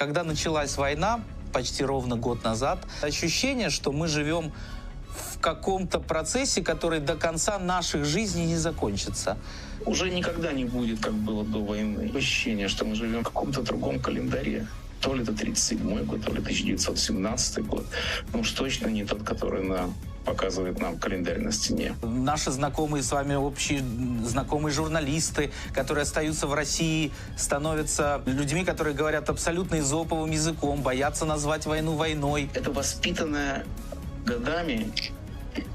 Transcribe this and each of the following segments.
Когда началась война, почти ровно год назад, ощущение, что мы живем в каком-то процессе, который до конца наших жизней не закончится. Уже никогда не будет, как было до войны. Ощущение, что мы живем в каком-то другом календаре. То ли это 37 год, то ли 1917 год. Ну уж точно не тот, который на показывает нам календарь на стене. Наши знакомые с вами общие знакомые журналисты, которые остаются в России, становятся людьми, которые говорят абсолютно изоповым языком, боятся назвать войну войной. Это воспитанная годами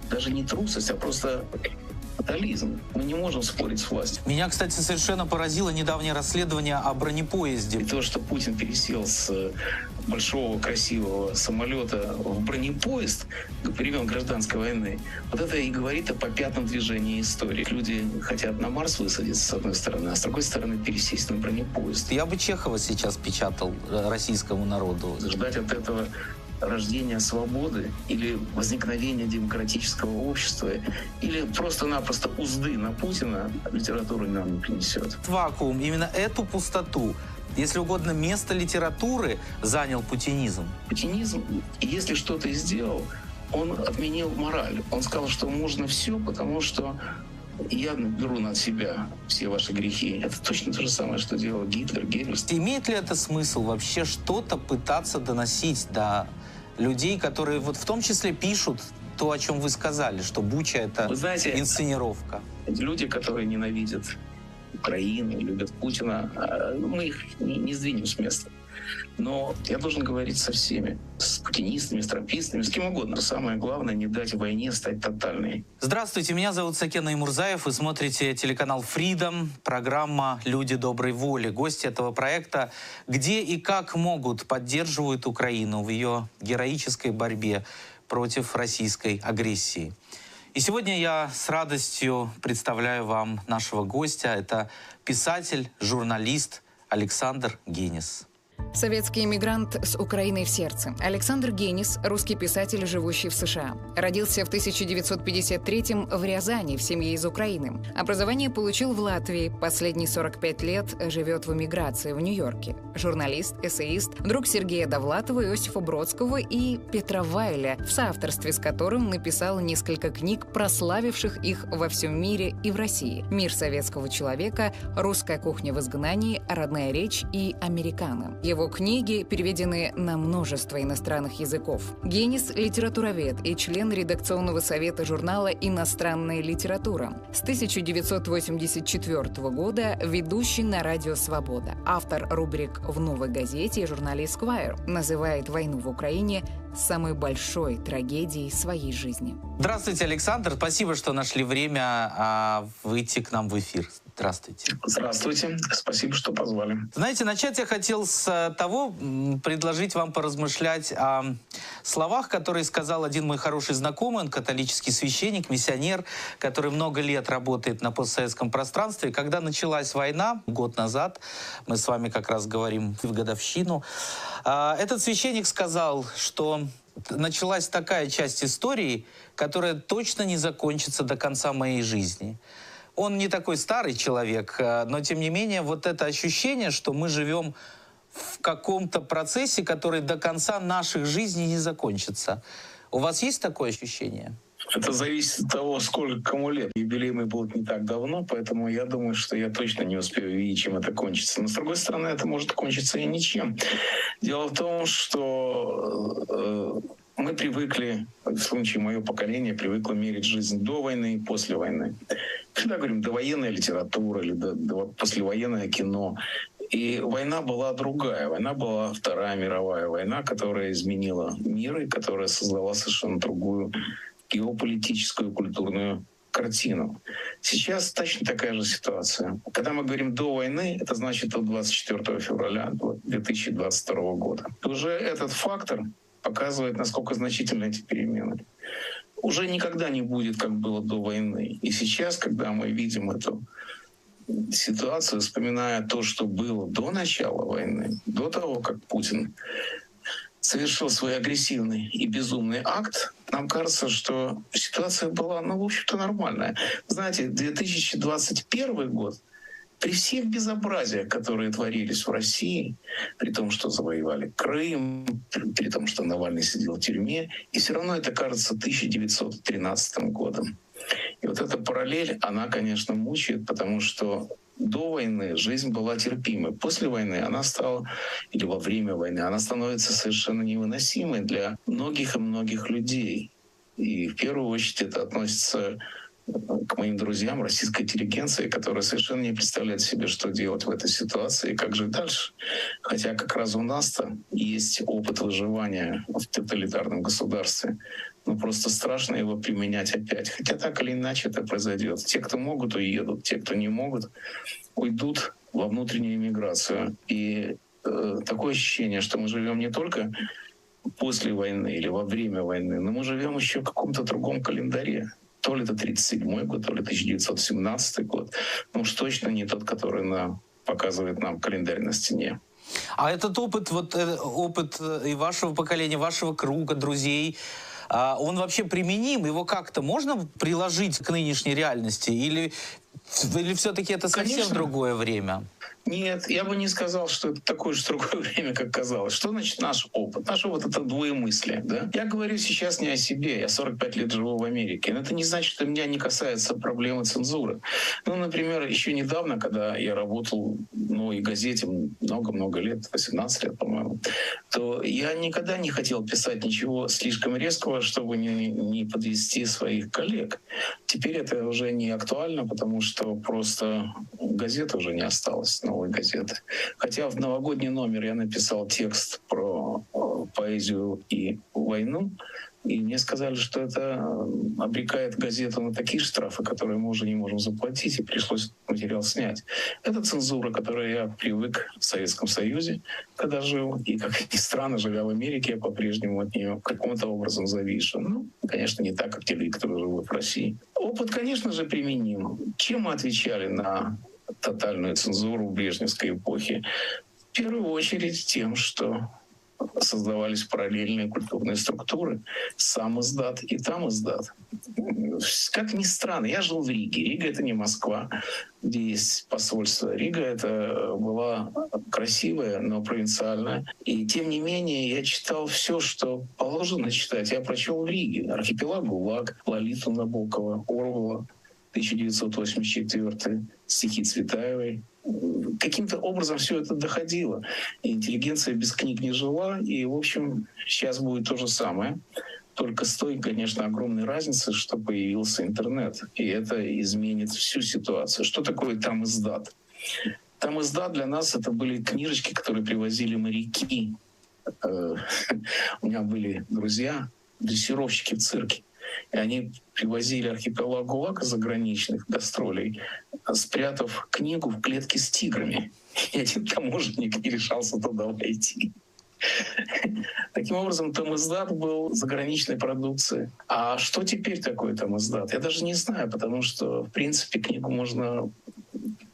даже не трусость, а просто фатализм. Мы не можем спорить с властью. Меня, кстати, совершенно поразило недавнее расследование о бронепоезде. И то, что Путин пересел с большого красивого самолета в бронепоезд времен гражданской войны, вот это и говорит о попятном движении истории. Люди хотят на Марс высадиться, с одной стороны, а с другой стороны пересесть на бронепоезд. Я бы Чехова сейчас печатал э, российскому народу. Ждать от этого рождения свободы или возникновения демократического общества или просто-напросто узды на Путина литература нам не принесет. Вакуум, именно эту пустоту если угодно, место литературы занял путинизм. Путинизм, если что-то и сделал, он отменил мораль. Он сказал, что можно все, потому что я беру на себя все ваши грехи. Это точно то же самое, что делал Гитлер, Геббельс. Имеет ли это смысл вообще что-то пытаться доносить до людей, которые вот в том числе пишут то, о чем вы сказали, что Буча — это вы знаете, инсценировка? Люди, которые ненавидят Украину, любят Путина, а, мы их не, не сдвинем с места. Но я должен говорить со всеми, с путинистами, с трампистами, с кем угодно. Самое главное, не дать войне стать тотальной. Здравствуйте, меня зовут Сакен Имурзаев. Вы смотрите телеканал Freedom, программа «Люди доброй воли». Гости этого проекта где и как могут поддерживают Украину в ее героической борьбе против российской агрессии. И сегодня я с радостью представляю вам нашего гостя. Это писатель, журналист Александр Генис. Советский иммигрант с Украиной в сердце. Александр Генис – русский писатель, живущий в США. Родился в 1953-м в Рязани, в семье из Украины. Образование получил в Латвии. Последние 45 лет живет в эмиграции в Нью-Йорке. Журналист, эссеист, друг Сергея Довлатова, Иосифа Бродского и Петра Вайля, в соавторстве с которым написал несколько книг, прославивших их во всем мире и в России. «Мир советского человека», «Русская кухня в изгнании», «Родная речь» и «Американо». Его книги переведены на множество иностранных языков. Генис – литературовед и член редакционного совета журнала «Иностранная литература». С 1984 года ведущий на радио «Свобода». Автор рубрик «В новой газете» и журнале «Сквайр» называет войну в Украине самой большой трагедией своей жизни. Здравствуйте, Александр. Спасибо, что нашли время а, выйти к нам в эфир. Здравствуйте. Здравствуйте. Спасибо, что позвали. Знаете, начать я хотел с э, того, предложить вам поразмышлять о словах, которые сказал один мой хороший знакомый, он католический священник, миссионер, который много лет работает на постсоветском пространстве. Когда началась война, год назад, мы с вами как раз говорим в годовщину, а, этот священник сказал, что началась такая часть истории, которая точно не закончится до конца моей жизни. Он не такой старый человек, э, но тем не менее вот это ощущение, что мы живем в каком-то процессе, который до конца наших жизней не закончится. У вас есть такое ощущение? Это зависит от того, сколько кому лет. Юбилей мой был не так давно, поэтому я думаю, что я точно не успею видеть, чем это кончится. Но, с другой стороны, это может кончиться и ничем. Дело в том, что э, мы привыкли, в случае мое поколение привыкло мерить жизнь до войны и после войны. Всегда говорим, довоенная литература или до, до, послевоенное кино. И война была другая. Война была Вторая мировая война, которая изменила мир и которая создала совершенно другую геополитическую культурную картину. Сейчас точно такая же ситуация. Когда мы говорим до войны, это значит до 24 февраля 2022 года. Уже этот фактор показывает, насколько значительны эти перемены. Уже никогда не будет, как было до войны. И сейчас, когда мы видим эту ситуацию, вспоминая то, что было до начала войны, до того, как Путин совершил свой агрессивный и безумный акт, нам кажется, что ситуация была, ну, в общем-то, нормальная. Знаете, 2021 год — при всех безобразиях, которые творились в России, при том, что завоевали Крым, при, том, что Навальный сидел в тюрьме, и все равно это кажется 1913 годом. И вот эта параллель, она, конечно, мучает, потому что до войны жизнь была терпимой. После войны она стала, или во время войны, она становится совершенно невыносимой для многих и многих людей. И в первую очередь это относится к моим друзьям, российской интеллигенции, которая совершенно не представляет себе, что делать в этой ситуации и как жить дальше. Хотя как раз у нас-то есть опыт выживания в тоталитарном государстве. Ну, просто страшно его применять опять. Хотя так или иначе это произойдет. Те, кто могут, уедут. Те, кто не могут, уйдут во внутреннюю иммиграцию. И э, такое ощущение, что мы живем не только после войны или во время войны, но мы живем еще в каком-то другом календаре то ли это 37 год, то ли 1917 год. Ну уж точно не тот, который на, показывает нам календарь на стене. А этот опыт, вот э, опыт э, и вашего поколения, вашего круга, друзей, а он вообще применим? Его как-то можно приложить к нынешней реальности? Или, или все-таки это совсем Конечно. другое время? Нет, я бы не сказал, что это такое же другое время, как казалось. Что значит наш опыт? Наш опыт — это двоемыслие. Да? Я говорю сейчас не о себе. Я 45 лет живу в Америке. Но это не значит, что меня не касается проблемы цензуры. Ну, например, еще недавно, когда я работал ну, и газете много-много лет, 18 лет, по-моему, то я никогда не хотел писать ничего слишком резкого, чтобы не, не подвести своих коллег. Теперь это уже не актуально, потому что просто газеты уже не осталось. Но новой газеты. Хотя в новогодний номер я написал текст про э, поэзию и войну, и мне сказали, что это э, обрекает газету на такие штрафы, которые мы уже не можем заплатить, и пришлось материал снять. Это цензура, которой я привык в Советском Союзе, когда жил. И, как ни странно, живя в Америке, я по-прежнему от нее каким-то образом завишу. Ну, конечно, не так, как те люди, которые живут в России. Опыт, конечно же, применим. Чем мы отвечали на тотальную цензуру брежневской эпохе. В первую очередь тем, что создавались параллельные культурные структуры. Сам издат и там издат. Как ни странно, я жил в Риге. Рига — это не Москва, где есть посольство. Рига — это была красивая, но провинциальная. И тем не менее я читал все, что положено читать. Я прочел в Риге. Архипелаг ГУЛАГ, Лолиту Набокова, Орвала, 1984 стихи Цветаевой. Каким-то образом все это доходило. Интеллигенция без книг не жила, и, в общем, сейчас будет то же самое. Только с той, конечно, огромной разницы, что появился интернет. И это изменит всю ситуацию. Что такое там издат? Там издат для нас это были книжечки, которые привозили моряки. Э, у меня были друзья, дрессировщики в цирке. И они привозили архипелаг ГУЛАГ заграничных гастролей, спрятав книгу в клетке с тиграми. И один таможенник не решался туда войти. Таким образом, Томиздат был заграничной продукцией. А что теперь такое Томиздат? Я даже не знаю, потому что, в принципе, книгу можно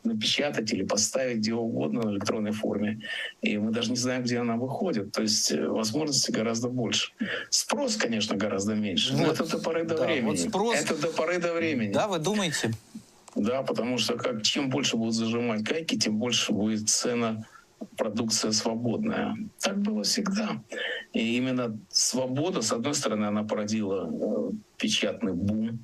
напечатать или поставить где угодно в электронной форме. И мы даже не знаем, где она выходит. То есть э, возможностей гораздо больше. Спрос, конечно, гораздо меньше. Но это до поры до да, времени. Вот спрос... Это до поры до времени. Да, вы думаете? Да, потому что как, чем больше будут зажимать гайки, тем больше будет цена продукция свободная. Так было всегда. И именно свобода, с одной стороны, она породила э, печатный бум,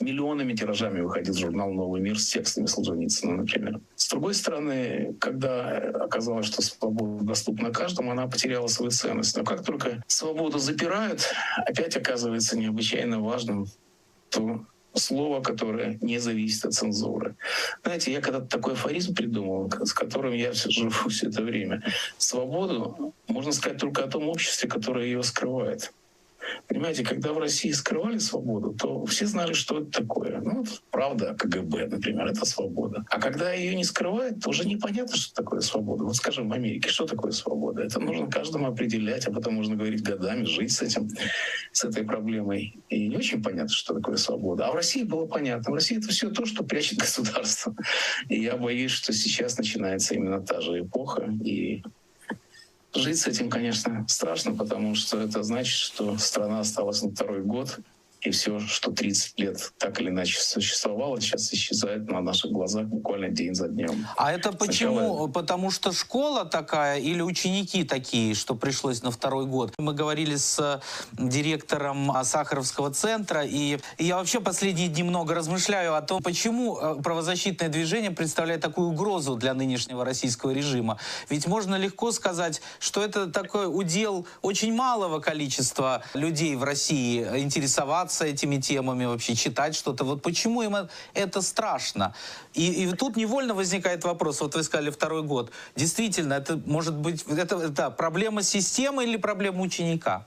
миллионами тиражами выходил журнал «Новый мир» с текстами Солженицына, например. С другой стороны, когда оказалось, что свобода доступна каждому, она потеряла свою ценность. Но как только свободу запирают, опять оказывается необычайно важным то слово, которое не зависит от цензуры. Знаете, я когда-то такой афоризм придумал, с которым я живу все это время. Свободу можно сказать только о том обществе, которое ее скрывает. Понимаете, когда в России скрывали свободу, то все знали, что это такое. Ну, правда КГБ, например, это свобода. А когда ее не скрывают, то уже непонятно, что такое свобода. Вот скажем, в Америке что такое свобода? Это нужно каждому определять, а потом можно говорить годами, жить с этим, с этой проблемой. И не очень понятно, что такое свобода. А в России было понятно. В России это все то, что прячет государство. И я боюсь, что сейчас начинается именно та же эпоха, и Жить с этим, конечно, страшно, потому что это значит, что страна осталась на второй год и все, что 30 лет так или иначе существовало, сейчас исчезает на наших глазах буквально день за днем. А это почему? Сначала... Потому что школа такая или ученики такие, что пришлось на второй год? Мы говорили с директором Сахаровского центра, и я вообще последние дни много размышляю о том, почему э, правозащитное движение представляет такую угрозу для нынешнего российского режима. Ведь можно легко сказать, что это такой удел очень малого количества людей в России интересоваться этими темами, вообще читать что-то. Вот почему им это страшно? И, и тут невольно возникает вопрос, вот вы сказали второй год. Действительно, это может быть это, это проблема системы или проблема ученика?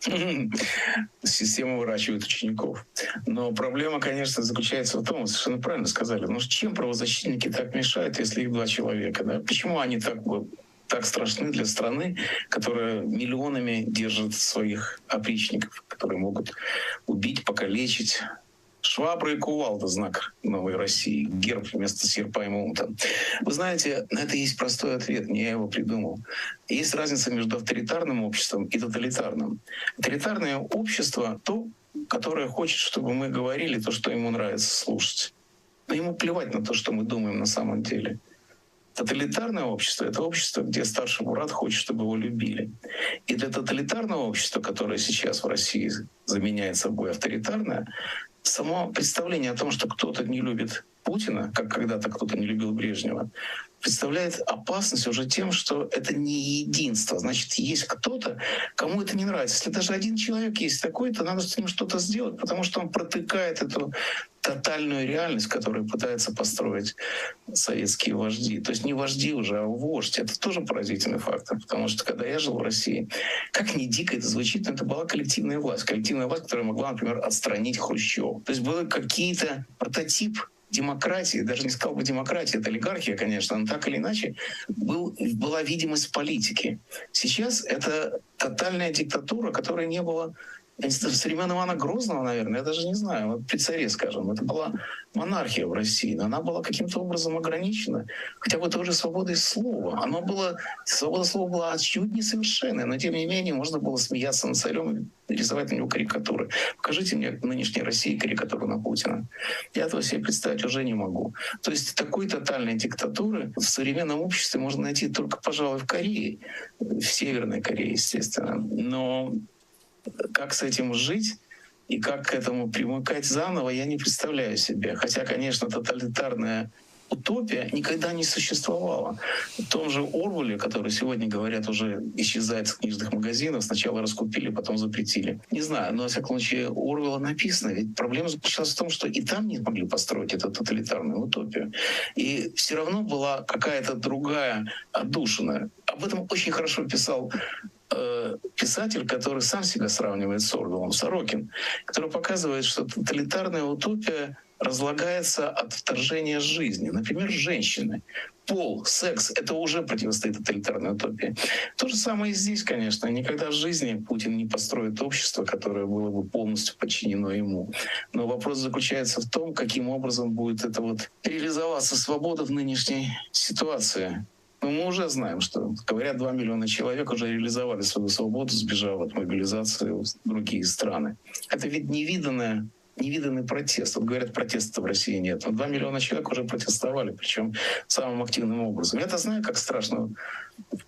Система выращивает учеников. Но проблема, конечно, заключается в том, совершенно правильно сказали, ну чем правозащитники так мешают, если их два человека? Да? Почему они так так страшны для страны, которая миллионами держит своих опричников, которые могут убить, покалечить. Швабра и кувалда — знак новой России, герб вместо серпа и молота. Вы знаете, на это есть простой ответ, не я его придумал. Есть разница между авторитарным обществом и тоталитарным. Авторитарное общество — то, которое хочет, чтобы мы говорили то, что ему нравится слушать. Но ему плевать на то, что мы думаем на самом деле. Тоталитарное общество — это общество, где старший брат хочет, чтобы его любили. И для тоталитарного общества, которое сейчас в России заменяет собой авторитарное, само представление о том, что кто-то не любит Путина, как когда-то кто-то не любил Брежнева, представляет опасность уже тем, что это не единство. Значит, есть кто-то, кому это не нравится. Если даже один человек есть такой, то надо с ним что-то сделать, потому что он протыкает эту тотальную реальность, которую пытаются построить советские вожди. То есть не вожди уже, а вождь. Это тоже поразительный фактор, потому что когда я жил в России, как ни дико это звучит, но это была коллективная власть. Коллективная власть, которая могла, например, отстранить Хрущева. То есть был какие-то прототип демократии, даже не сказал бы демократия, это олигархия, конечно, но так или иначе был, была видимость политики. Сейчас это тотальная диктатура, которой не было с времен Ивана Грозного, наверное, я даже не знаю, при царе, скажем, это была монархия в России, но она была каким-то образом ограничена, хотя бы тоже свободой слова. Оно было, свобода слова была отчуть несовершенная, но тем не менее можно было смеяться над царем и рисовать на него карикатуры. Покажите мне нынешней России карикатуру на Путина. Я этого себе представить уже не могу. То есть такой тотальной диктатуры в современном обществе можно найти только, пожалуй, в Корее, в Северной Корее, естественно. Но как с этим жить и как к этому примыкать заново, я не представляю себе. Хотя, конечно, тоталитарная утопия никогда не существовала. В том же Орвеле, который сегодня, говорят, уже исчезает с книжных магазинов, сначала раскупили, потом запретили. Не знаю, но, во всяком случае, Орвела написано. Ведь проблема заключалась в том, что и там не могли построить эту тоталитарную утопию. И все равно была какая-то другая отдушина. Об этом очень хорошо писал Э, писатель, который сам себя сравнивает с Орвелом, Сорокин, который показывает, что тоталитарная утопия разлагается от вторжения жизни. Например, женщины. Пол, секс — это уже противостоит тоталитарной утопии. То же самое и здесь, конечно. Никогда в жизни Путин не построит общество, которое было бы полностью подчинено ему. Но вопрос заключается в том, каким образом будет это вот реализоваться свобода в нынешней ситуации. Но мы уже знаем, что, говорят, 2 миллиона человек уже реализовали свою свободу, сбежав от мобилизации в другие страны. Это ведь невиданное невиданный протест. Вот говорят, протеста в России нет. Но 2 миллиона человек уже протестовали, причем самым активным образом. Я-то знаю, как страшно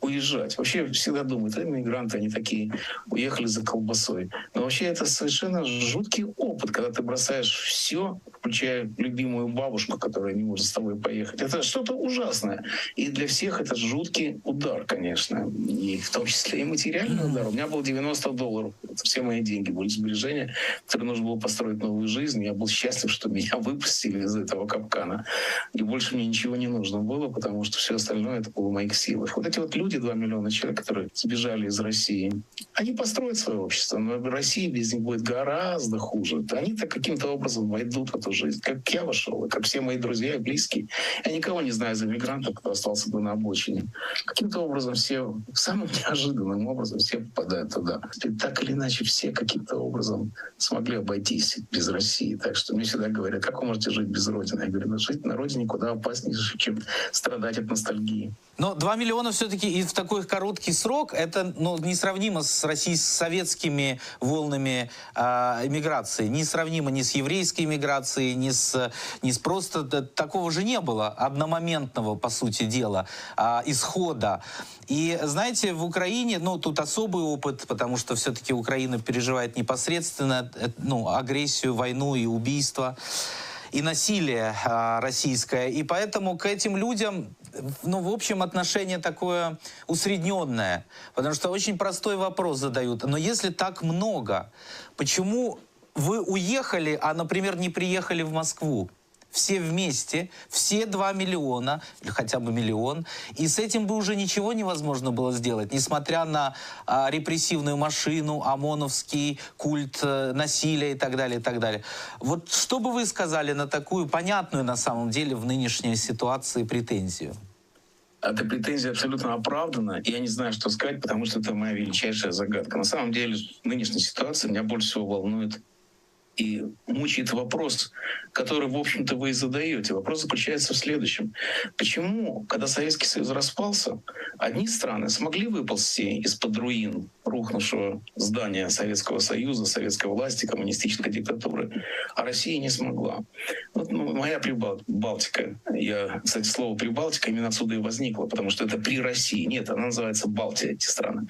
уезжать. Вообще всегда думают, а мигранты, они такие, уехали за колбасой. Но вообще это совершенно жуткий опыт, когда ты бросаешь все, включая любимую бабушку, которая не может с тобой поехать. Это что-то ужасное. И для всех это жуткий удар, конечно. И в том числе и материальный удар. У меня был 90 долларов. Это все мои деньги были сбережения, которые нужно было построить новую жизнь. Я был счастлив, что меня выпустили из этого капкана. И больше мне ничего не нужно было, потому что все остальное это было в моих силах. Вот эти вот люди, 2 миллиона человек, которые сбежали из России, они построят свое общество, но в России без них будет гораздо хуже. Они-то каким-то образом войдут в эту жизнь, как я вошел, как все мои друзья и близкие. Я никого не знаю за мигрантов, кто остался бы на обочине. Каким-то образом все, самым неожиданным образом все попадают туда. И так или иначе все каким-то образом смогли обойтись без России. Так что мне всегда говорят, как вы можете жить без Родины? Я говорю, ну жить на Родине куда опаснее, чем страдать от ностальгии. Но 2 миллиона все все-таки и в такой короткий срок это ну, несравнимо с, Россией, с советскими волнами э, иммиграции, несравнимо ни с еврейской иммиграцией, ни с, ни с просто такого же не было, одномоментного, по сути дела, э, исхода. И знаете, в Украине, ну, тут особый опыт, потому что все-таки Украина переживает непосредственно э, ну, агрессию, войну и убийство и насилие а, российское. И поэтому к этим людям, ну, в общем, отношение такое усредненное. Потому что очень простой вопрос задают. Но если так много, почему вы уехали, а, например, не приехали в Москву? Все вместе, все 2 миллиона, или хотя бы миллион, и с этим бы уже ничего невозможно было сделать, несмотря на а, репрессивную машину, ОМОНовский культ э, насилия и так далее, и так далее. Вот что бы вы сказали на такую понятную на самом деле в нынешней ситуации претензию? Эта претензия абсолютно оправдана, и я не знаю, что сказать, потому что это моя величайшая загадка. На самом деле, в нынешней ситуации меня больше всего волнует и мучает вопрос, который, в общем-то, вы и задаете. Вопрос заключается в следующем. Почему, когда Советский Союз распался, одни страны смогли выползти из-под руин рухнувшего здания Советского Союза, советской власти, коммунистической диктатуры, а Россия не смогла. Вот ну, моя Прибалтика, я, кстати, слово Прибалтика именно отсюда и возникло, потому что это при России. Нет, она называется Балтия, эти страны.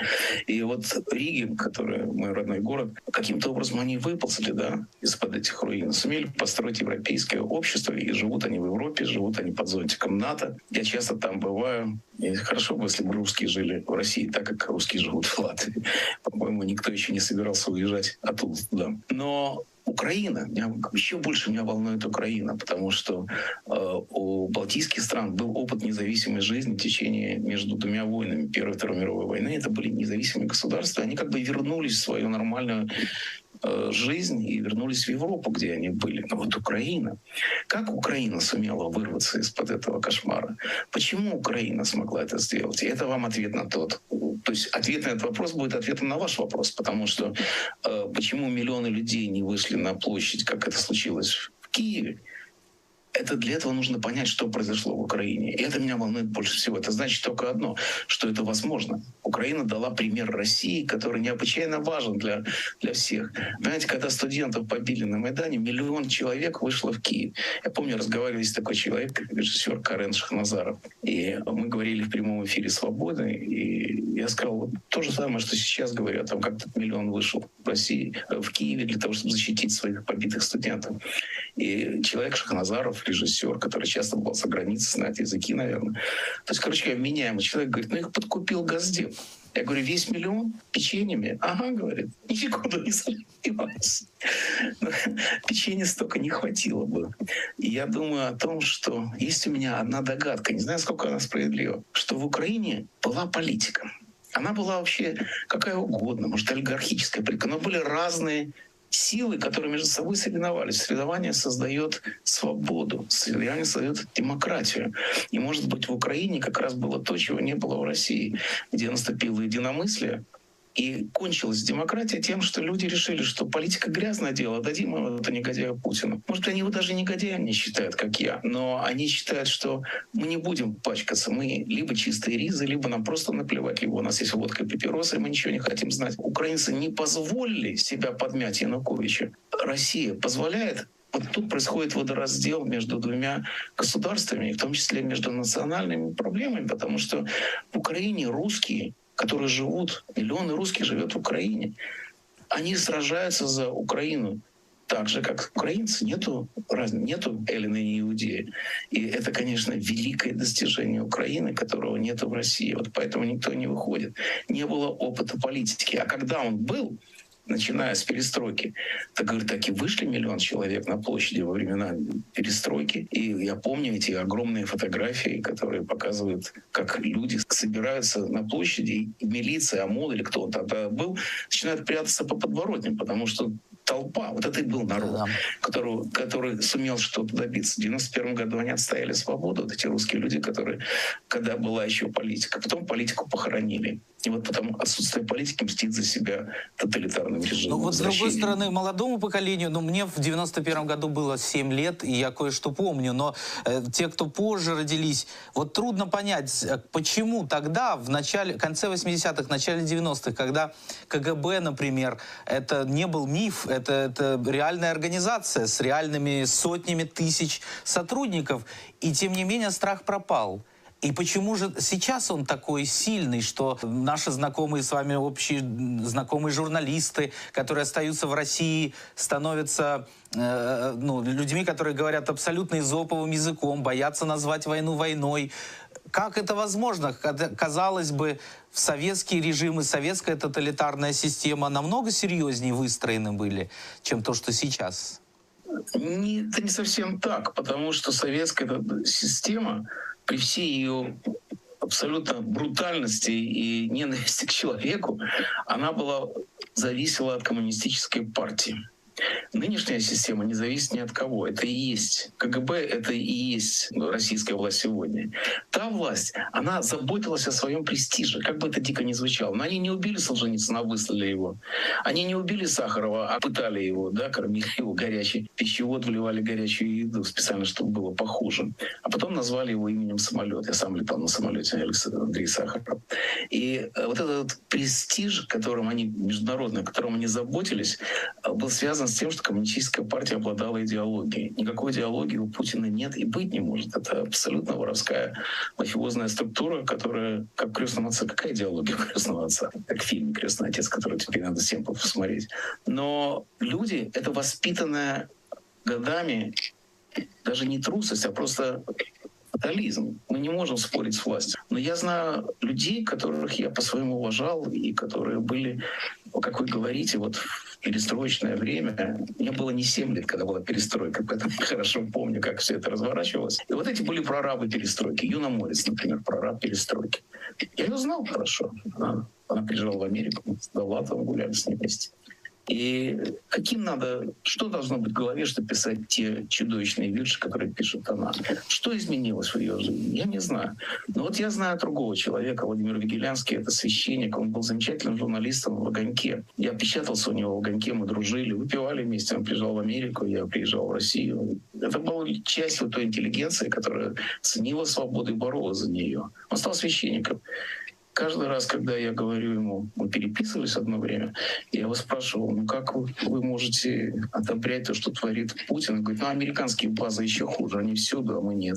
И вот Риги, который мой родной город, каким-то образом они выползли, да, из-под этих руин, сумели построить европейское общество, и живут они в Европе, живут они под зонтиком НАТО. Я часто там бываю, и хорошо бы, если бы русские жили в России так, как русские живут в Латвии. По-моему, никто еще не собирался уезжать оттуда. Да. Но Украина, меня, еще больше меня волнует Украина, потому что э, у балтийских стран был опыт независимой жизни в течение между двумя войнами, Первой и Второй мировой войны. Это были независимые государства, они как бы вернулись в свою нормальную жизнь и вернулись в Европу, где они были. Но вот Украина. Как Украина сумела вырваться из-под этого кошмара? Почему Украина смогла это сделать? И это вам ответ на тот. То есть ответ на этот вопрос будет ответом на ваш вопрос, потому что э, почему миллионы людей не вышли на площадь, как это случилось в Киеве? Это для этого нужно понять, что произошло в Украине. И это меня волнует больше всего. Это значит только одно, что это возможно. Украина дала пример России, который необычайно важен для, для всех. Понимаете, когда студентов побили на Майдане, миллион человек вышло в Киев. Я помню, разговаривали с такой человек, режиссер Карен Шахназаров. И мы говорили в прямом эфире «Свободы», и я сказал вот то же самое, что сейчас говорят, там как этот миллион вышел в России, в Киеве для того, чтобы защитить своих побитых студентов. И человек Шахназаров, режиссер, который часто был за границей, знает языки, наверное. То есть, короче, меняемый человек говорит, ну их подкупил Газдеп. Я говорю, весь миллион печеньями? Ага, говорит, никуда не сомневаюсь. Печенья столько не хватило бы. И я думаю о том, что есть у меня одна догадка, не знаю, сколько она справедлива, что в Украине была политика. Она была вообще какая угодно, может, олигархическая политика, но были разные силы, которые между собой соревновались. Соревнование создает свободу, соревнование создает демократию. И, может быть, в Украине как раз было то, чего не было в России, где наступило единомыслие, и кончилась демократия тем, что люди решили, что политика грязное дело, дадим это негодяю Путину. Может, они его даже негодяем не считают, как я, но они считают, что мы не будем пачкаться. Мы либо чистые ризы, либо нам просто наплевать, либо у нас есть водка и папиросы, и мы ничего не хотим знать. Украинцы не позволили себя подмять Януковича. Россия позволяет вот тут происходит водораздел между двумя государствами, в том числе между национальными проблемами, потому что в Украине русские которые живут, миллионы русских живет в Украине. Они сражаются за Украину так же, как украинцы. Нету разницы, нету Эллины и Иудеи. И это, конечно, великое достижение Украины, которого нету в России. Вот поэтому никто не выходит. Не было опыта политики. А когда он был, начиная с перестройки. Так, говорит, так и вышли миллион человек на площади во времена перестройки. И я помню эти огромные фотографии, которые показывают, как люди собираются на площади, и милиция, ОМОН или кто он тогда был, начинают прятаться по подворотням, потому что толпа, вот это и был народ, да. который, который сумел что-то добиться. В 91 году они отстояли свободу, вот эти русские люди, которые, когда была еще политика, потом политику похоронили. И вот потом отсутствие политики мстит за себя тоталитарным режимом. Ну вот с другой стороны, молодому поколению, ну мне в 91 году было 7 лет, и я кое-что помню, но э, те, кто позже родились, вот трудно понять, э, почему тогда, в начале, конце 80-х, начале 90-х, когда КГБ, например, это не был миф, это, это реальная организация с реальными сотнями тысяч сотрудников, и тем не менее страх пропал. И почему же сейчас он такой сильный, что наши знакомые с вами общие знакомые журналисты, которые остаются в России, становятся э, ну, людьми, которые говорят абсолютно изоповым языком, боятся назвать войну войной. Как это возможно? Казалось бы, в советские режимы, советская тоталитарная система намного серьезнее выстроены были, чем то, что сейчас. Не, это не совсем так, потому что советская система при всей ее абсолютно брутальности и ненависти к человеку, она была зависела от коммунистической партии. Нынешняя система не зависит ни от кого. Это и есть КГБ, это и есть российская власть сегодня. Та власть, она заботилась о своем престиже, как бы это дико ни звучало. Но они не убили Солженицына, а выслали его. Они не убили Сахарова, а пытали его, да, кормили его горячий пищевод, вливали горячую еду специально, чтобы было похуже. А потом назвали его именем самолет. Я сам летал на самолете Андрей Сахаров. И э, вот этот престиж, которым они, международный, которым они заботились, э, был связан с тем, что коммунистическая партия обладала идеологией. Никакой идеологии у Путина нет и быть не может. Это абсолютно воровская мафиозная структура, которая, как в «Крестном отце», какая идеология «Крестного отца»? Как в фильме «Крестный отец», который теперь надо всем посмотреть. Но люди — это воспитанная годами даже не трусость, а просто фатализм. Мы не можем спорить с властью. Но я знаю людей, которых я по-своему уважал, и которые были, как вы говорите, вот перестроечное время. Мне было не 7 лет, когда была перестройка, поэтому хорошо помню, как все это разворачивалось. И вот эти были прорабы перестройки. Юна Морец, например, прораб перестройки. Я ее знал хорошо. Она, она приезжала в Америку, с Довлатовым гуляли с ней вместе. И каким надо, что должно быть в голове, чтобы писать те чудовищные вирши, которые пишет она? Что изменилось в ее жизни? Я не знаю. Но вот я знаю другого человека, Владимир Вигелянский, это священник, он был замечательным журналистом в «Огоньке». Я печатался у него в «Огоньке», мы дружили, выпивали вместе, он приезжал в Америку, я приезжал в Россию. Это была часть вот той интеллигенции, которая ценила свободу и боролась за нее. Он стал священником каждый раз, когда я говорю ему, мы переписывались одно время, я его спрашивал, ну как вы, вы можете одобрять то, что творит Путин? Он говорит, ну американские базы еще хуже, они всюду, а мы нет.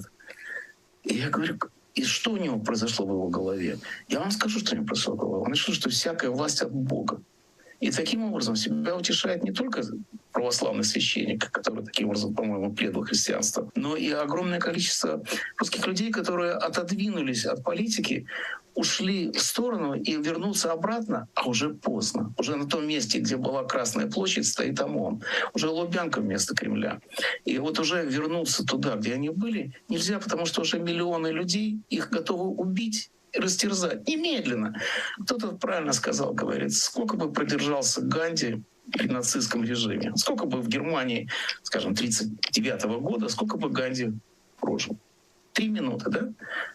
И я говорю, и что у него произошло в его голове? Я вам скажу, что у него произошло в голове. Он решил, что всякая власть от Бога. И таким образом себя утешает не только православный священник, который таким образом, по-моему, предал христианство, но и огромное количество русских людей, которые отодвинулись от политики, ушли в сторону и вернуться обратно, а уже поздно. Уже на том месте, где была Красная площадь, стоит ОМОН. Уже Лубянка вместо Кремля. И вот уже вернуться туда, где они были, нельзя, потому что уже миллионы людей, их готовы убить растерзать немедленно. Кто-то правильно сказал, говорит, сколько бы продержался Ганди при нацистском режиме, сколько бы в Германии, скажем, 1939 года, сколько бы Ганди прожил три минуты, да?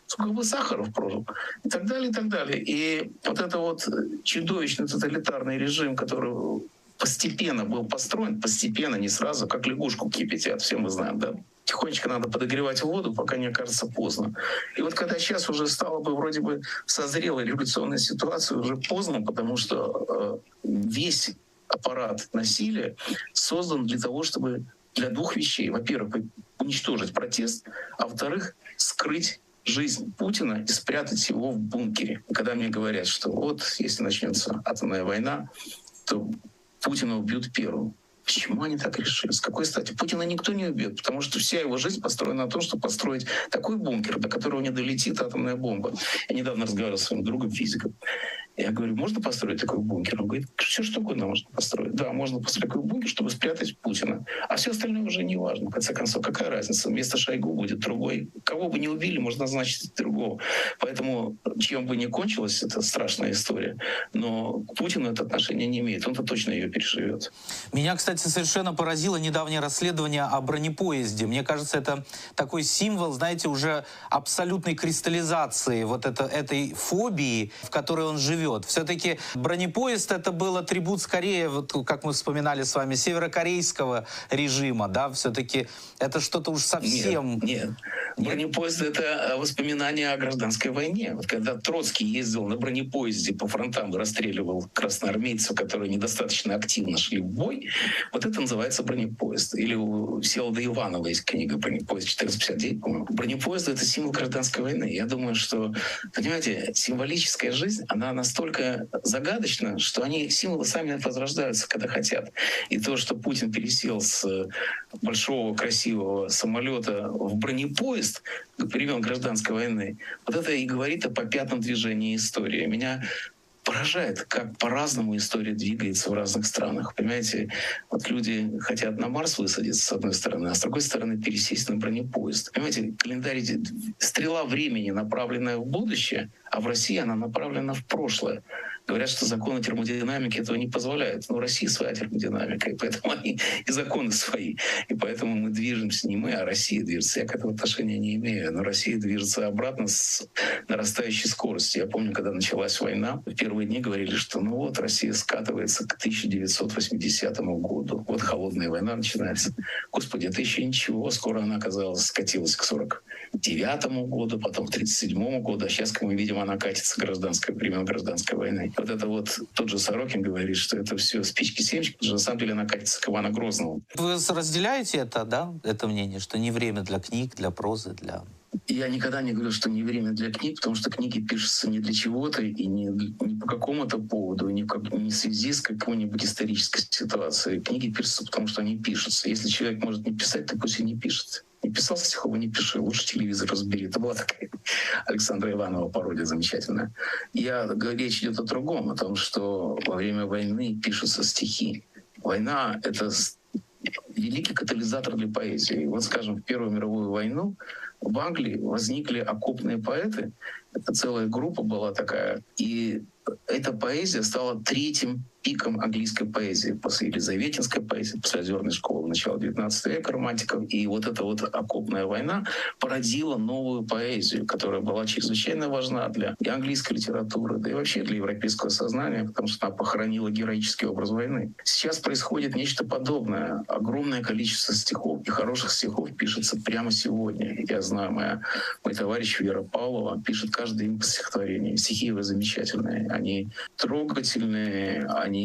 Сколько бы Сахаров прожил? И так далее, и так далее. И вот это вот чудовищный тоталитарный режим, который постепенно был построен, постепенно, не сразу, как лягушку кипятят, все мы знаем, да? Тихонечко надо подогревать воду, пока не окажется поздно. И вот когда сейчас уже стало бы вроде бы созрела революционная ситуация, уже поздно, потому что э, весь аппарат насилия создан для того, чтобы для двух вещей. Во-первых, уничтожить протест, а во-вторых, скрыть жизнь Путина и спрятать его в бункере. Когда мне говорят, что вот если начнется атомная война, то Путина убьют первым. Почему они так решили? С какой стати? Путина никто не убьет, потому что вся его жизнь построена на том, чтобы построить такой бункер, до которого не долетит атомная бомба. Я недавно разговаривал с своим другом физиком. Я говорю, можно построить такой бункер? Он говорит, все что угодно можно построить. Да, можно построить такой бункер, чтобы спрятать Путина. А все остальное уже не важно. В конце концов, какая разница? Вместо Шойгу будет другой. Кого бы не убили, можно назначить другого. Поэтому, чем бы ни кончилась, это страшная история. Но к Путину это отношение не имеет. Он-то точно ее переживет. Меня, кстати, совершенно поразило недавнее расследование о бронепоезде. Мне кажется, это такой символ, знаете, уже абсолютной кристаллизации вот это, этой фобии, в которой он живет живет. Все-таки бронепоезд это был атрибут скорее, вот, как мы вспоминали с вами, северокорейского режима, да, все-таки это что-то уж совсем... Нет, нет. Бронепоезд — это воспоминания о гражданской войне. Вот когда Троцкий ездил на бронепоезде по фронтам и расстреливал красноармейцев, которые недостаточно активно шли в бой, вот это называется бронепоезд. Или у Селода Иванова есть книга «Бронепоезд 459», по-моему. Бронепоезд — это символ гражданской войны. Я думаю, что, понимаете, символическая жизнь, она настолько загадочна, что они, символы сами возрождаются, когда хотят. И то, что Путин пересел с большого красивого самолета в бронепоезд, времен гражданской войны, вот это и говорит о попятном движении истории. Меня поражает, как по-разному история двигается в разных странах. Понимаете, вот люди хотят на Марс высадиться, с одной стороны, а с другой стороны пересесть на бронепоезд. Понимаете, календарь, стрела времени, направленная в будущее, а в России она направлена в прошлое. Говорят, что законы термодинамики этого не позволяют. Но у России своя термодинамика, и поэтому они и законы свои. И поэтому мы движемся не мы, а Россия движется. Я к этому отношения не имею. Но Россия движется обратно с нарастающей скоростью. Я помню, когда началась война, в первые дни говорили, что ну вот Россия скатывается к 1980 году. Вот холодная война начинается. Господи, это еще ничего. Скоро она, оказалась, скатилась к 49 году, потом к 37 году. А сейчас, как мы видим, она катится гражданской, времен гражданской войны вот это вот тот же Сорокин говорит, что это все спички-семечки, потому что на самом деле она катится к Ивана Грозному. Вы разделяете это, да, это мнение, что не время для книг, для прозы, для я никогда не говорю, что не время для книг, потому что книги пишутся не для чего-то и не, не по какому-то поводу, не, как, не в связи с какой-нибудь исторической ситуацией. Книги пишутся, потому что они пишутся. Если человек может не писать, то пусть и не пишет. Не писал стихов, не пиши. Лучше телевизор разбери. Это была такая Александра Иванова пародия замечательная. Я, речь идет о другом, о том, что во время войны пишутся стихи. Война — это великий катализатор для поэзии. Вот, скажем, в Первую мировую войну в Англии возникли окопные поэты. Это целая группа была такая. И эта поэзия стала третьим пиком английской поэзии после Елизаветинской поэзии, после Озерной школы начала 19 века романтиков. И вот эта вот окопная война породила новую поэзию, которая была чрезвычайно важна для и английской литературы, да и вообще для европейского сознания, потому что она похоронила героический образ войны. Сейчас происходит нечто подобное. Огромное количество стихов и хороших стихов пишется прямо сегодня. Я знаю, моя, мой товарищ Вера Павлова пишет каждый день по стихотворению. Стихи его замечательные. Они трогательные, они,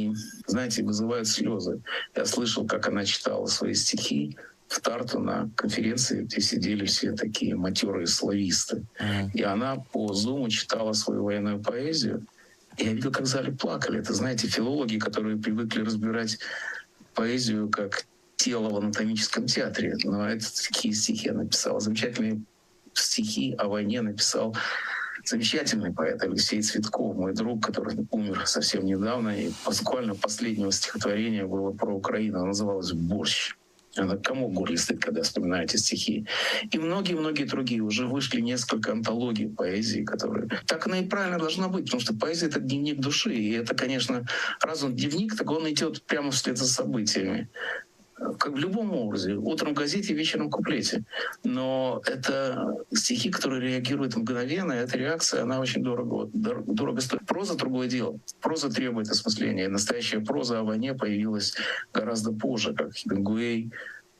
знаете, вызывают слезы. Я слышал, как она читала свои стихи в Тарту на конференции, где сидели все такие матерые слависты. Mm-hmm. И она по зуму читала свою военную поэзию. И я видел, как в зале плакали. Это, знаете, филологи, которые привыкли разбирать поэзию как тело в анатомическом театре. Но это такие стихи я написал. Замечательные стихи о войне написал замечательный поэт Алексей Цветков, мой друг, который умер совсем недавно. И буквально последнего стихотворения было про Украину. Называлось «Борщ». Это кому горле стыд, когда вспоминаете стихи. И многие-многие другие. Уже вышли несколько антологий поэзии, которые... Так оно и правильно должно быть, потому что поэзия — это дневник души. И это, конечно, раз он дневник, так он идет прямо вслед за событиями как в любом образе. Утром в газете, вечером в куплете. Но это стихи, которые реагируют мгновенно, и эта реакция, она очень дорого, дорого стоит. Проза — другое дело. Проза требует осмысления. Настоящая проза о войне появилась гораздо позже, как Хемингуэй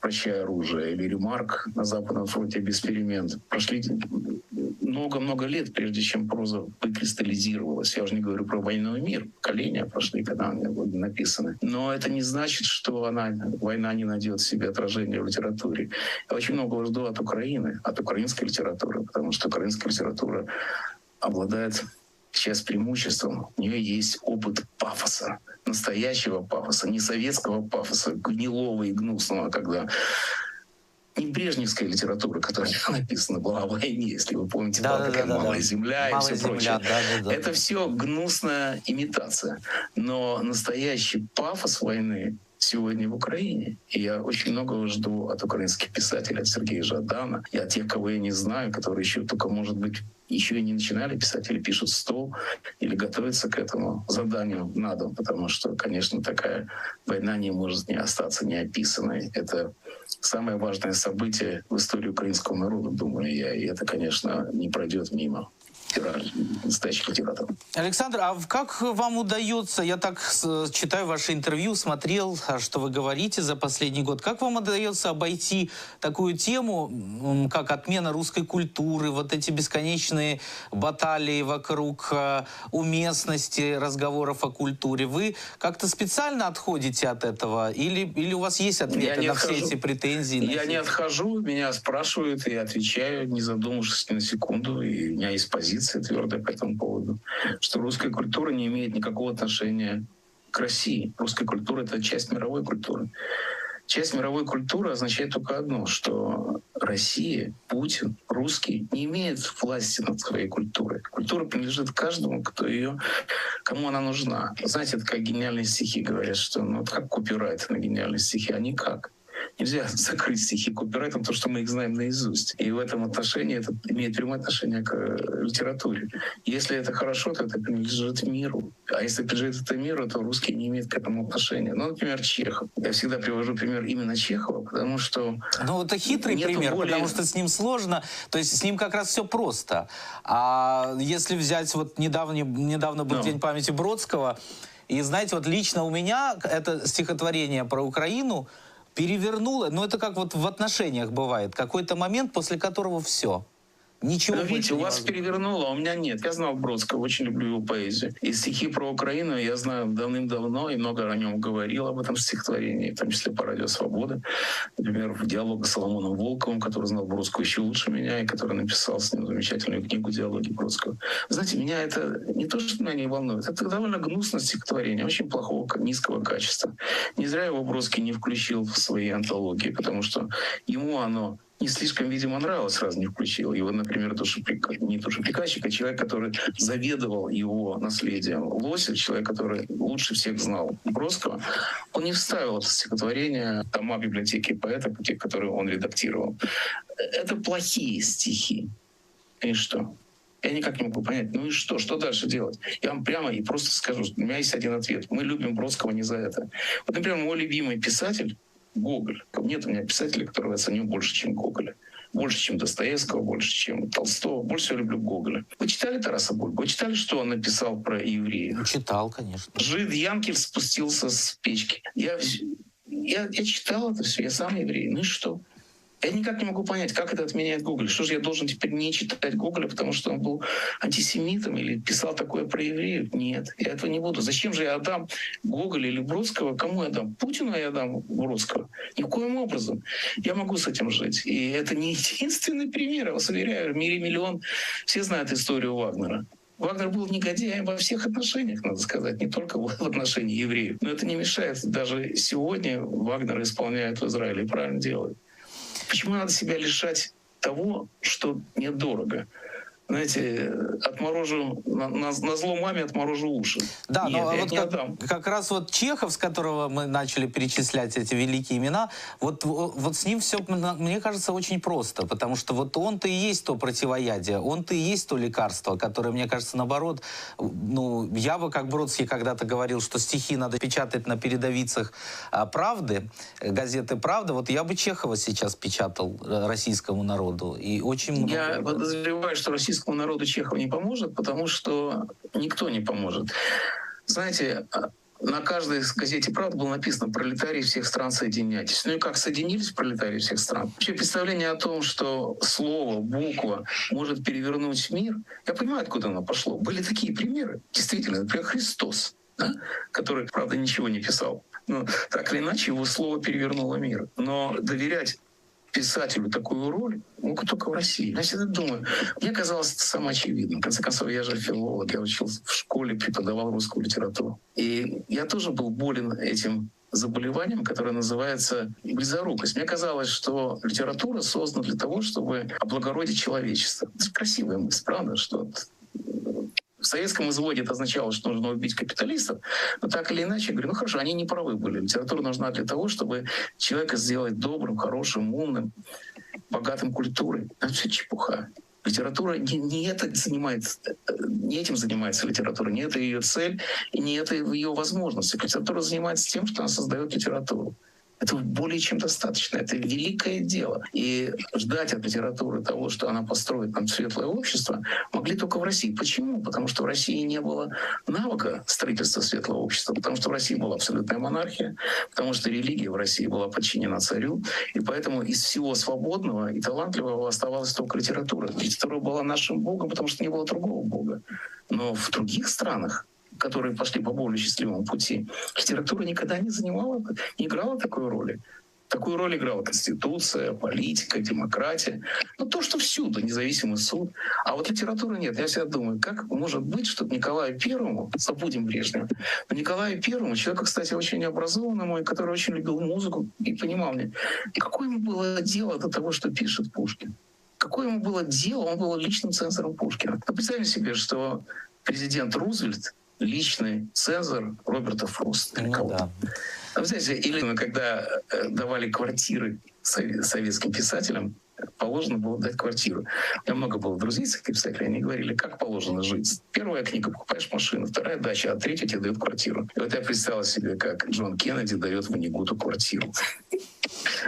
«Прощай оружие» или «Ремарк» на Западном фронте без перемен. Прошли много-много лет, прежде чем проза выкристаллизировалась. Я уже не говорю про «Войну и мир». Поколения прошли, когда они были написаны. Но это не значит, что она, война не найдет себе отражение в литературе. Я очень много жду от Украины, от украинской литературы, потому что украинская литература обладает сейчас преимуществом. У нее есть опыт пафоса, настоящего пафоса, не советского пафоса, гнилого и гнусного, когда не брежневская литература, которая написана была о войне, если вы помните, да, была да, такая да, «Малая да. земля» Малая и все земля, прочее. Да, да, да. Это все гнусная имитация. Но настоящий пафос войны сегодня в Украине. И я очень много жду от украинских писателей, от Сергея Жадана и от тех, кого я не знаю, которые еще только, может быть, еще и не начинали писать или пишут стол, или готовятся к этому заданию на дом, потому что, конечно, такая война не может не остаться неописанной. Это самое важное событие в истории украинского народа, думаю я, и это, конечно, не пройдет мимо. Настоящих литераторов. Александр, а как вам удается, я так читаю ваше интервью, смотрел, а, что вы говорите за последний год, как вам удается обойти такую тему, как отмена русской культуры, вот эти бесконечные баталии вокруг а, уместности разговоров о культуре? Вы как-то специально отходите от этого или, или у вас есть ответы на отхожу. все эти претензии? Я не отхожу, меня спрашивают, и отвечаю, не задумавшись ни на секунду, и у меня есть позиция твердая по этому поводу, что русская культура не имеет никакого отношения к России. Русская культура — это часть мировой культуры. Часть мировой культуры означает только одно, что Россия, Путин, русский не имеет власти над своей культурой. Культура принадлежит каждому, кто ее, кому она нужна. Знаете, это как гениальные стихи говорят, что ну, вот как копирайт на гениальные стихи, а никак нельзя закрыть стихи копирайтом, потому что мы их знаем наизусть. И в этом отношении это имеет прямое отношение к э, литературе. Если это хорошо, то это принадлежит миру. А если принадлежит это миру, то русский не имеет к этому отношения. Ну, например, Чехов. Я всегда привожу пример именно Чехова, потому что... Ну, это хитрый пример, более... потому что с ним сложно. То есть с ним как раз все просто. А если взять вот недавно, недавно был no. День памяти Бродского, и знаете, вот лично у меня это стихотворение про Украину перевернуло, но это как вот в отношениях бывает, какой-то момент, после которого все. Ничего Но видите, у вас перевернуло, а у меня нет. Я знал Бродского, очень люблю его поэзию. И стихи про Украину я знаю давным-давно и много о нем говорил, об этом стихотворении, в том числе по радио «Свобода». Например, в диалоге с Соломоном Волковым, который знал Бродского еще лучше меня, и который написал с ним замечательную книгу «Диалоги Бродского». знаете, меня это не то, что меня не волнует, это довольно гнусное стихотворение, очень плохого, низкого качества. Не зря его Бродский не включил в свои антологии, потому что ему оно не слишком, видимо, нравилось, сразу не включил. Его, например, душеприк... не душеприказчик, а человек, который заведовал его наследием. Лосев, человек, который лучше всех знал Бродского, он не вставил это стихотворение тома библиотеки поэта, которые он редактировал. Это плохие стихи. И что? Я никак не могу понять, ну и что, что дальше делать? Я вам прямо и просто скажу, у меня есть один ответ. Мы любим Бродского не за это. Вот, например, мой любимый писатель, Гоголь. Нет у меня писателя, которого я ценю больше, чем Гоголя. Больше, чем Достоевского, больше, чем Толстого. Больше всего люблю Гоголя. Вы читали Тараса Бульбу? Вы читали, что он написал про евреев? Читал, конечно. Жид Янкель спустился с печки. Я, я, я читал это все, я сам еврей. Ну и что? Я никак не могу понять, как это отменяет Google. Что же я должен теперь не читать Google, потому что он был антисемитом или писал такое про евреев? Нет, я этого не буду. Зачем же я отдам Гоголя или Бродского? Кому я дам? Путину я дам Бродского? Никоим образом. Я могу с этим жить. И это не единственный пример, я вас уверяю. В мире миллион. Все знают историю Вагнера. Вагнер был негодяем во всех отношениях, надо сказать, не только в отношении евреев. Но это не мешает. Даже сегодня Вагнер исполняет в Израиле и правильно делает. Почему надо себя лишать того, что недорого? Знаете, отморожу, на, на, на зло маме отморожу уши. Да, Нет, но вот как, отдам. как раз вот Чехов, с которого мы начали перечислять эти великие имена, вот, вот с ним все, мне кажется, очень просто, потому что вот он-то и есть то противоядие, он-то и есть то лекарство, которое, мне кажется, наоборот, ну, я бы, как Бродский когда-то говорил, что стихи надо печатать на передовицах а, «Правды», газеты «Правда», вот я бы Чехова сейчас печатал э, российскому народу, и очень много... Я подозреваю, что российский российскому народу Чехов не поможет, потому что никто не поможет. Знаете, а, на каждой газете «Правда» было написано «Пролетарии всех стран соединяйтесь». Ну и как соединились пролетарии всех стран? Вообще представление о том, что слово, буква может перевернуть мир, я понимаю, откуда оно пошло. Были такие примеры. Действительно, например, Христос, да? который, правда, ничего не писал. Но так или иначе, его слово перевернуло мир. Но доверять писателю такую роль могут только в России. Я всегда думаю, мне казалось это самое очевидное. В конце концов, я же филолог, я учился в школе, преподавал русскую литературу. И я тоже был болен этим заболеванием, которое называется близорукость. Мне казалось, что литература создана для того, чтобы облагородить человечество. Это красивая мысль, правда? Что в советском изводе это означало, что нужно убить капиталистов, но так или иначе, я говорю, ну хорошо, они не правы были. Литература нужна для того, чтобы человека сделать добрым, хорошим, умным, богатым культурой. Это все чепуха. Литература не, не, это занимается, не этим занимается литература, не это ее цель, и не это ее возможности. Литература занимается тем, что она создает литературу. Это более чем достаточно. Это великое дело. И ждать от литературы того, что она построит нам светлое общество, могли только в России. Почему? Потому что в России не было навыка строительства светлого общества, потому что в России была абсолютная монархия, потому что религия в России была подчинена царю, и поэтому из всего свободного и талантливого оставалась только литература. Литература была нашим богом, потому что не было другого бога. Но в других странах которые пошли по более счастливому пути, литература никогда не занимала, не играла такой роли. Такую роль играла Конституция, политика, демократия. Ну, то, что всюду, независимый суд. А вот литературы нет. Я всегда думаю, как может быть, чтобы Николаю Первому, забудем Брежнева, но Николаю Первому, человеку, кстати, очень образованному, и который очень любил музыку и понимал мне, какое ему было дело до того, что пишет Пушкин? Какое ему было дело? Он был личным цензором Пушкина. Ну, представьте себе, что президент Рузвельт личный цензор Роберта Фроста. Ну, да. А, знаете, или когда э, давали квартиры советским писателям, положено было дать квартиру. У меня много было друзей советских писателей, они говорили, как положено жить. Первая книга, покупаешь машину, вторая дача, а третья тебе дает квартиру. И вот я представил себе, как Джон Кеннеди дает Ванигуту квартиру.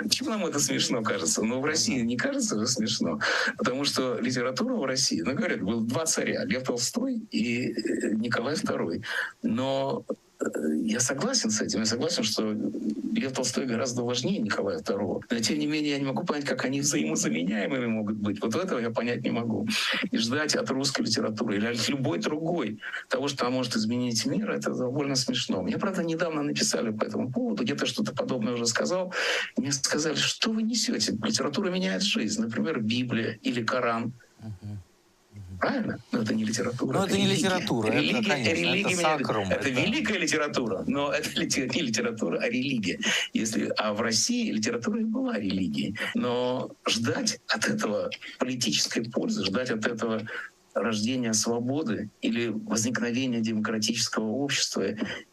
Почему нам это смешно кажется? Но в России не кажется это смешно, потому что литература в России, ну, говорят, было два царя, Лев Толстой и э, Николай II. Но я согласен с этим. Я согласен, что Лев Толстой гораздо важнее Николая II. Но тем не менее я не могу понять, как они взаимозаменяемыми могут быть. Вот этого я понять не могу. И ждать от русской литературы или от любой другой того, что она может изменить мир, это довольно смешно. Мне, правда, недавно написали по этому поводу, где-то что-то подобное уже сказал. Мне сказали, что вы несете? Литература меняет жизнь. Например, Библия или Коран. Uh-huh. Правильно? Но это не литература. Но это, это не литература. Религия, это, конечно, религия это сакрум. Это, это великая литература, но это не литература, а религия. Если, а в России литература и была религией. Но ждать от этого политической пользы, ждать от этого рождения свободы или возникновения демократического общества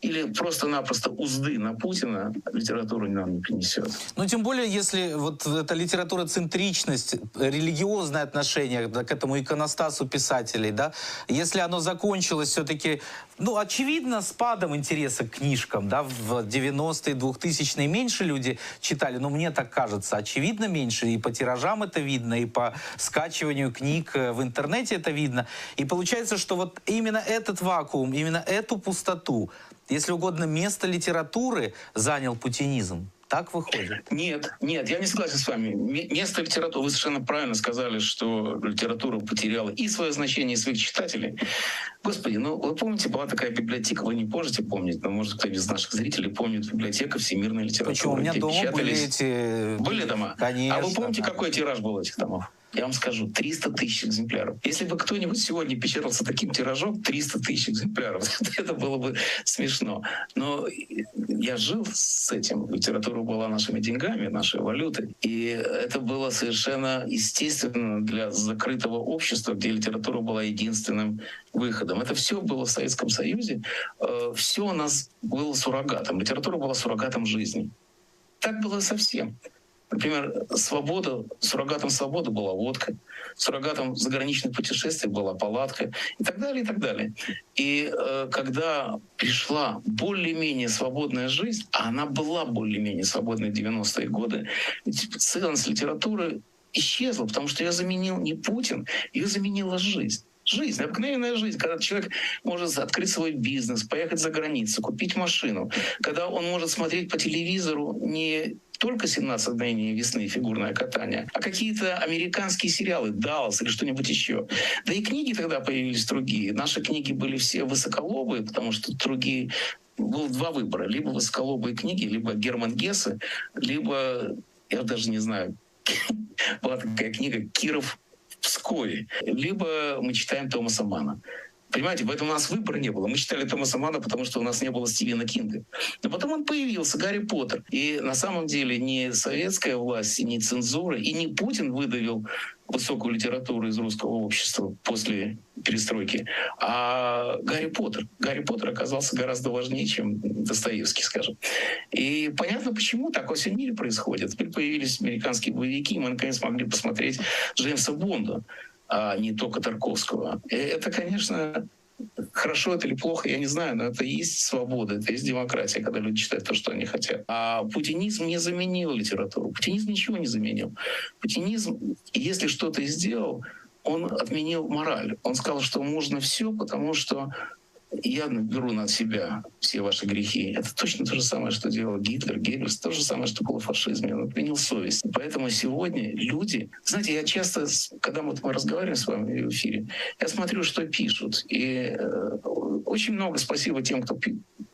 или просто-напросто узды на Путина литература нам не принесет. Ну, тем более, если вот эта литература центричность, религиозное отношение к этому иконостасу писателей, да, если оно закончилось все-таки, ну, очевидно, спадом интереса к книжкам, да, в 90-е, 2000-е меньше люди читали, но мне так кажется, очевидно меньше, и по тиражам это видно, и по скачиванию книг в интернете это видно, видно. И получается, что вот именно этот вакуум, именно эту пустоту, если угодно, место литературы занял путинизм. Так выходит? Нет, нет, я не согласен с вами. Место литературы, вы совершенно правильно сказали, что литература потеряла и свое значение, и своих читателей. Господи, ну вы помните, была такая библиотека, вы не можете помнить, но может кто-то из наших зрителей помнит библиотека всемирной литературы. Почему? У меня дома были эти... Были дома? Конечно. А вы помните, да. какой тираж был этих домов? Я вам скажу, 300 тысяч экземпляров. Если бы кто-нибудь сегодня печатался таким тиражом, 300 тысяч экземпляров, это было бы смешно. Но я жил с этим. Литература была нашими деньгами, нашей валютой. И это было совершенно естественно для закрытого общества, где литература была единственным выходом. Это все было в Советском Союзе. Э, все у нас было суррогатом. Литература была суррогатом жизни. Так было совсем. Например, свобода, суррогатом свободы была водка, суррогатом заграничных путешествий была палатка и так далее, и так далее. И э, когда пришла более-менее свободная жизнь, а она была более-менее свободной в 90-е годы, ценность литературы исчезла, потому что ее заменил не Путин, ее заменила жизнь. Жизнь, обыкновенная жизнь, когда человек может открыть свой бизнес, поехать за границу, купить машину, когда он может смотреть по телевизору не только «17 мгновений весны» фигурное катание, а какие-то американские сериалы, «Даллас» или что-нибудь еще. Да и книги тогда появились другие. Наши книги были все высоколобые, потому что другие было два выбора. Либо высоколобые книги, либо Герман Гессе, либо, я даже не знаю, была такая книга «Киров в Пскове», либо мы читаем Томаса Мана. Понимаете, поэтому у нас выбора не было. Мы читали Томаса Мана, потому что у нас не было Стивена Кинга. Но потом он появился, Гарри Поттер. И на самом деле не советская власть, не цензура, и не Путин выдавил высокую литературу из русского общества после перестройки, а Гарри Поттер. Гарри Поттер оказался гораздо важнее, чем Достоевский, скажем. И понятно, почему так во всем мире происходит. Теперь появились американские боевики, и мы наконец могли посмотреть Джеймса Бонда а не только Тарковского. И это, конечно, Хорошо это или плохо, я не знаю, но это есть свобода, это есть демократия, когда люди читают то, что они хотят. А путинизм не заменил литературу. Путинизм ничего не заменил. Путинизм, если что-то и сделал, он отменил мораль. Он сказал, что можно все, потому что я беру на себя все ваши грехи. Это точно то же самое, что делал Гитлер, Геббельс, то же самое, что было в фашизме. Он отменил совесть. Поэтому сегодня люди... Знаете, я часто, когда вот мы разговариваем с вами в эфире, я смотрю, что пишут. И э, очень много спасибо тем, кто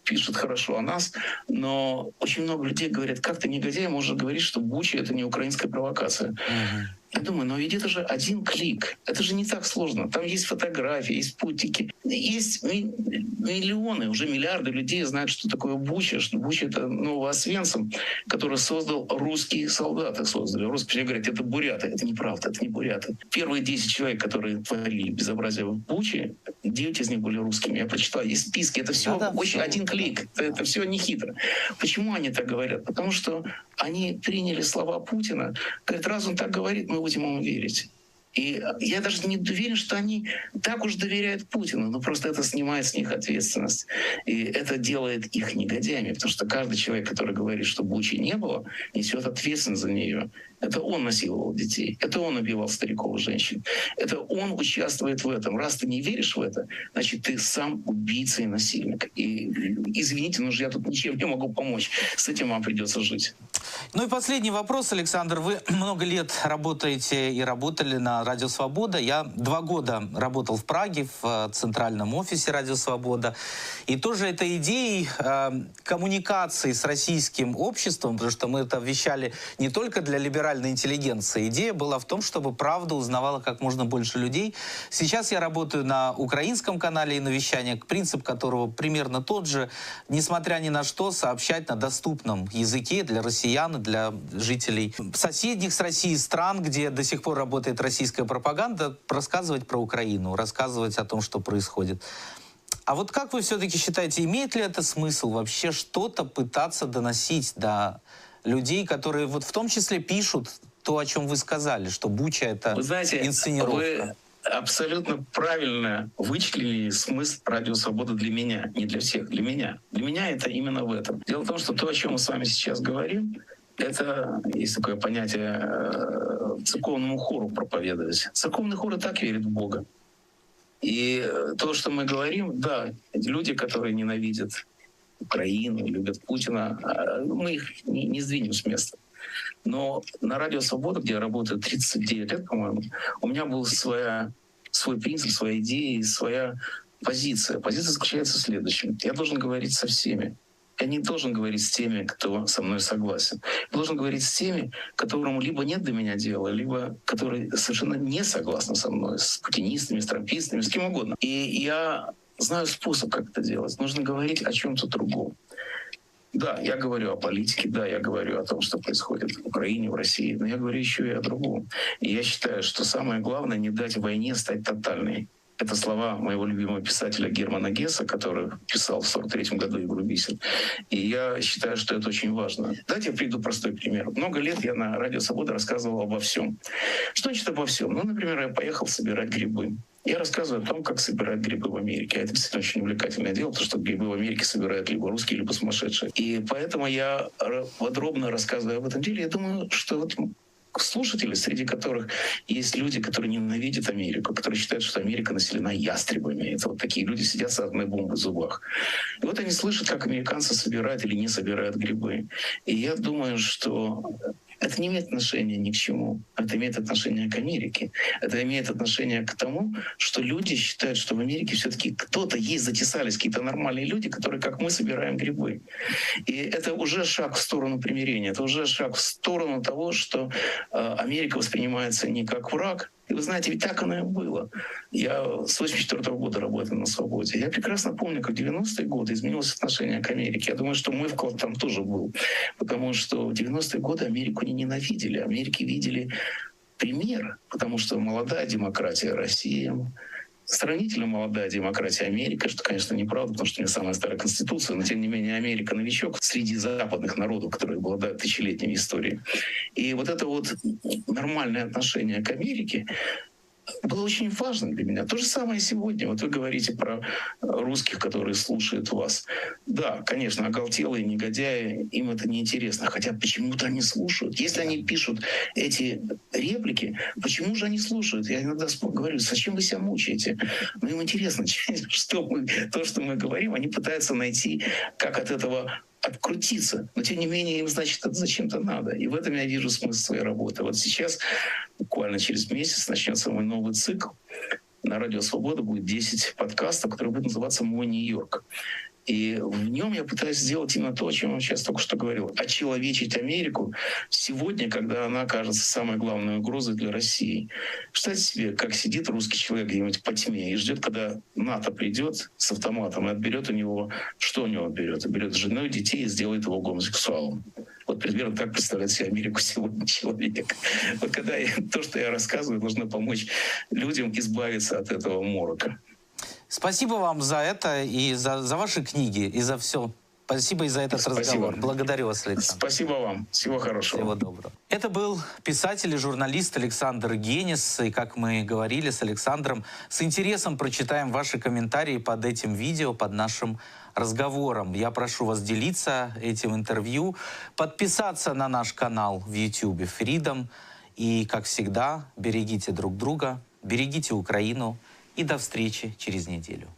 пишет хорошо о нас, но очень много людей говорят, как ты негодяй можешь говорить, что Буча — это не украинская провокация. Uh-huh. Я думаю, но ведь это же один клик. Это же не так сложно. Там есть фотографии, есть спутники. Есть миллионы, уже миллиарды людей знают, что такое Буча. Что Буча — это Новоосвенцим, который создал русские солдаты. Создали. Русские говорят, это буряты. Это неправда, это не буряты. Первые 10 человек, которые творили безобразие в Буче, 9 из них были русскими. Я прочитал, есть списки. Это все да, очень один клик. Это, это все не хитро. Почему они так говорят? Потому что они приняли слова Путина. Говорят, раз он так говорит, мы будем ему верить. И я даже не уверен, что они так уж доверяют Путину, но просто это снимает с них ответственность. И это делает их негодяями, потому что каждый человек, который говорит, что Бучи не было, несет ответственность за нее. Это он насиловал детей, это он убивал стариков и женщин, это он участвует в этом. Раз ты не веришь в это, значит, ты сам убийца и насильник. И извините, но же я тут ничем не могу помочь. С этим вам придется жить. Ну и последний вопрос, Александр. Вы много лет работаете и работали на Радио Свобода. Я два года работал в Праге, в э, центральном офисе Радио Свобода. И тоже этой идеей э, коммуникации с российским обществом, потому что мы это вещали не только для либеральной интеллигенции. Идея была в том, чтобы правду узнавала как можно больше людей. Сейчас я работаю на украинском канале и на вещание, принцип которого примерно тот же. Несмотря ни на что, сообщать на доступном языке для россиян для жителей соседних с Россией стран, где до сих пор работает российская пропаганда, рассказывать про Украину, рассказывать о том, что происходит. А вот как вы все-таки считаете, имеет ли это смысл вообще что-то пытаться доносить до людей, которые вот в том числе пишут то, о чем вы сказали, что Буча это вы знаете, инсценировка? Вы абсолютно правильно вычислили смысл радио «Свобода» для меня, не для всех, для меня. Для меня это именно в этом. Дело в том, что то, о чем мы с вами сейчас говорим, это есть такое понятие э, церковному хору проповедовать. Церковный хор и так верит в Бога. И то, что мы говорим, да, люди, которые ненавидят Украину, любят Путина, э, мы их не, не сдвинем с места. Но на Радио Свобода, где я работаю 39 лет, по-моему, у меня был своя, свой принцип, своя идея, своя позиция. Позиция заключается в следующем. Я должен говорить со всеми. Я не должен говорить с теми, кто со мной согласен. Я должен говорить с теми, которому либо нет до меня дела, либо которые совершенно не согласны со мной, с путинистами, с трампистами, с кем угодно. И я знаю способ, как это делать. Нужно говорить о чем-то другом. Да, я говорю о политике, да, я говорю о том, что происходит в Украине, в России, но я говорю еще и о другом. И я считаю, что самое главное не дать войне стать тотальной. Это слова моего любимого писателя Германа Гесса, который писал в 43 году «Игру бисер». И я считаю, что это очень важно. Давайте я приведу простой пример. Много лет я на Радио Свобода рассказывал обо всем. Что значит обо всем? Ну, например, я поехал собирать грибы. Я рассказываю о том, как собирают грибы в Америке. А это действительно очень увлекательное дело, потому что грибы в Америке собирают либо русские, либо сумасшедшие. И поэтому я подробно рассказываю об этом деле. Я думаю, что вот слушатели, среди которых есть люди, которые ненавидят Америку, которые считают, что Америка населена ястребами. Это вот такие люди сидят с одной бомбой в зубах. И вот они слышат, как американцы собирают или не собирают грибы. И я думаю, что это не имеет отношения ни к чему. Это имеет отношение к Америке. Это имеет отношение к тому, что люди считают, что в Америке все-таки кто-то есть, затесались какие-то нормальные люди, которые, как мы, собираем грибы. И это уже шаг в сторону примирения. Это уже шаг в сторону того, что э, Америка воспринимается не как враг, и вы знаете, ведь так оно и было. Я с 84 года работаю на свободе. Я прекрасно помню, как в 90-е годы изменилось отношение к Америке. Я думаю, что мой вклад там тоже был. Потому что в 90-е годы Америку не ненавидели. Америки видели пример. Потому что молодая демократия России, сравнительно молодая демократия Америка, что, конечно, неправда, потому что у нее самая старая конституция, но, тем не менее, Америка новичок среди западных народов, которые обладают тысячелетней историей. И вот это вот нормальное отношение к Америке, было очень важно для меня. То же самое сегодня. Вот вы говорите про русских, которые слушают вас. Да, конечно, оголтелые негодяи, им это неинтересно. Хотя почему-то они слушают. Если они пишут эти реплики, почему же они слушают? Я иногда говорю, зачем вы себя мучаете? Ну, им интересно, что мы, то, что мы говорим, они пытаются найти, как от этого открутиться. Но тем не менее им, значит, это зачем-то надо. И в этом я вижу смысл своей работы. Вот сейчас, буквально через месяц, начнется мой новый цикл. На Радио Свобода будет 10 подкастов, которые будут называться «Мой Нью-Йорк». И в нем я пытаюсь сделать именно то, о чем я сейчас только что говорил. Очеловечить Америку сегодня, когда она кажется самой главной угрозой для России. Представьте себе, как сидит русский человек где-нибудь по тьме и ждет, когда НАТО придет с автоматом и отберет у него... Что у него отберет? Отберет жену и детей и сделает его гомосексуалом. Вот примерно так представляет себе Америку сегодня человек. Вот когда я, то, что я рассказываю, должно помочь людям избавиться от этого морока. Спасибо вам за это и за, за ваши книги, и за все. Спасибо и за этот Спасибо. разговор. Благодарю вас, Александр. Спасибо вам. Всего хорошего. Всего доброго. Это был писатель и журналист Александр Генис. И, как мы говорили с Александром, с интересом прочитаем ваши комментарии под этим видео, под нашим разговором. Я прошу вас делиться этим интервью, подписаться на наш канал в YouTube Freedom. И, как всегда, берегите друг друга, берегите Украину, и до встречи через неделю.